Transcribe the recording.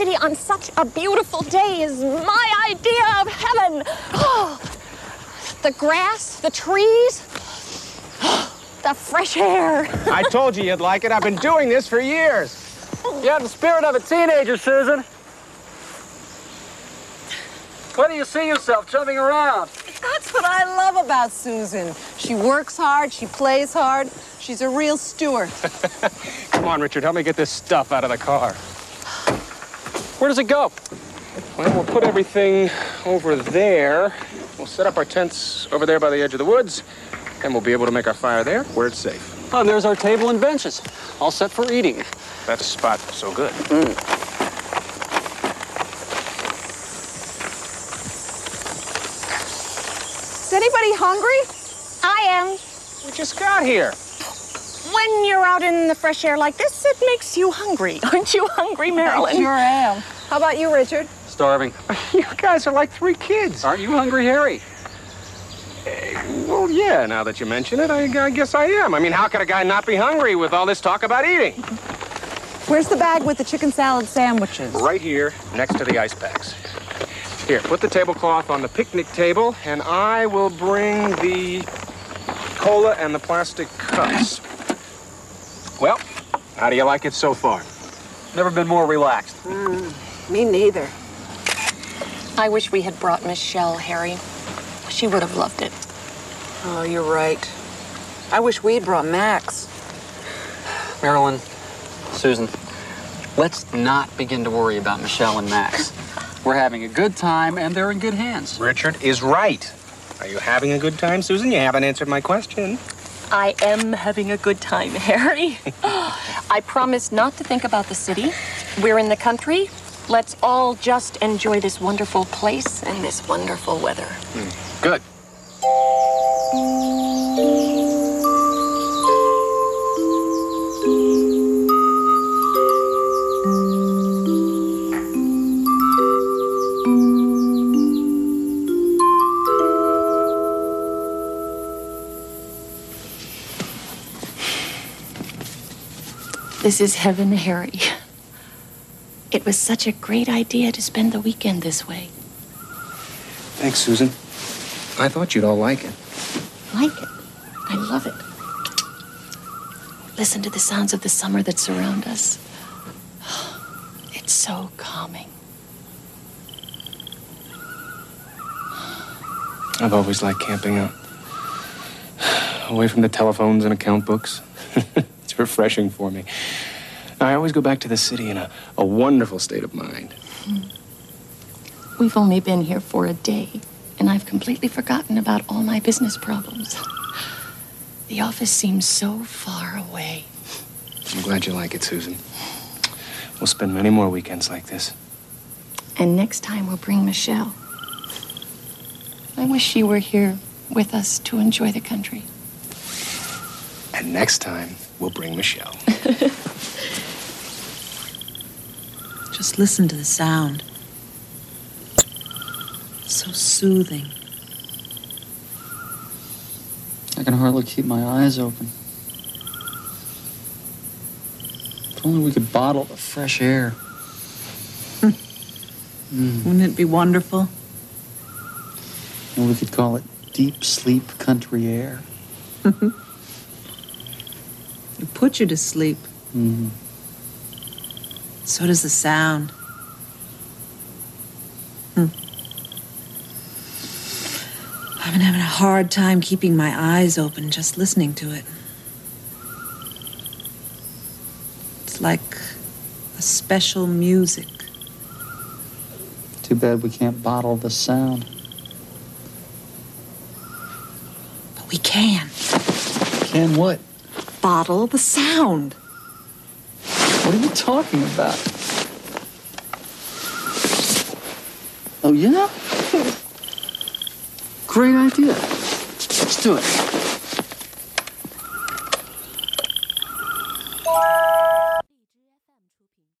city on such a beautiful day is my idea of heaven. Oh, the grass, the trees, the fresh air. I told you you'd like it. I've been doing this for years. You have the spirit of a teenager, Susan. Where do you see yourself jumping around? That's what I love about Susan. She works hard, she plays hard. She's a real Stewart. Come on, Richard, help me get this stuff out of the car. Where does it go? Well, we'll put everything over there. We'll set up our tents over there by the edge of the woods, and we'll be able to make our fire there where it's safe. Oh, and there's our table and benches, all set for eating. That spot so good. Is anybody hungry? I am. We just got here. When you're out in the fresh air like this, it makes you hungry. Aren't you hungry, Marilyn? Sure am. How about you, Richard? Starving. You guys are like three kids. Aren't you hungry, Harry? Eh, well, yeah, now that you mention it, I, I guess I am. I mean, how could a guy not be hungry with all this talk about eating? Where's the bag with the chicken salad sandwiches? Right here, next to the ice packs. Here, put the tablecloth on the picnic table, and I will bring the cola and the plastic cups. Well, how do you like it so far? Never been more relaxed. Mm, me neither. I wish we had brought Michelle, Harry. She would have loved it. Oh, you're right. I wish we'd brought Max. Marilyn, Susan, let's not begin to worry about Michelle and Max. We're having a good time, and they're in good hands. Richard is right. Are you having a good time, Susan? You haven't answered my question. I am having a good time, Harry. I promise not to think about the city. We're in the country. Let's all just enjoy this wonderful place and this wonderful weather. Good. This is heaven, Harry. It was such a great idea to spend the weekend this way. Thanks, Susan. I thought you'd all like it. Like it. I love it. Listen to the sounds of the summer that surround us. It's so calming. I've always liked camping out. Away from the telephones and account books. refreshing for me. I always go back to the city in a, a wonderful state of mind. We've only been here for a day, and I've completely forgotten about all my business problems. The office seems so far away. I'm glad you like it, Susan. We'll spend many more weekends like this. And next time we'll bring Michelle. I wish she were here with us to enjoy the country. And next time, we'll bring Michelle. Just listen to the sound. So soothing. I can hardly keep my eyes open. If only we could bottle the fresh air. Hmm. Hmm. Wouldn't it be wonderful? And we could call it deep sleep country air. Put you to sleep. Mm-hmm. So does the sound. Hmm. I've been having a hard time keeping my eyes open just listening to it. It's like a special music. Too bad we can't bottle the sound. But we can. Can what? Bottle the sound. What are you talking about? Oh, yeah? Great idea. Let's do it.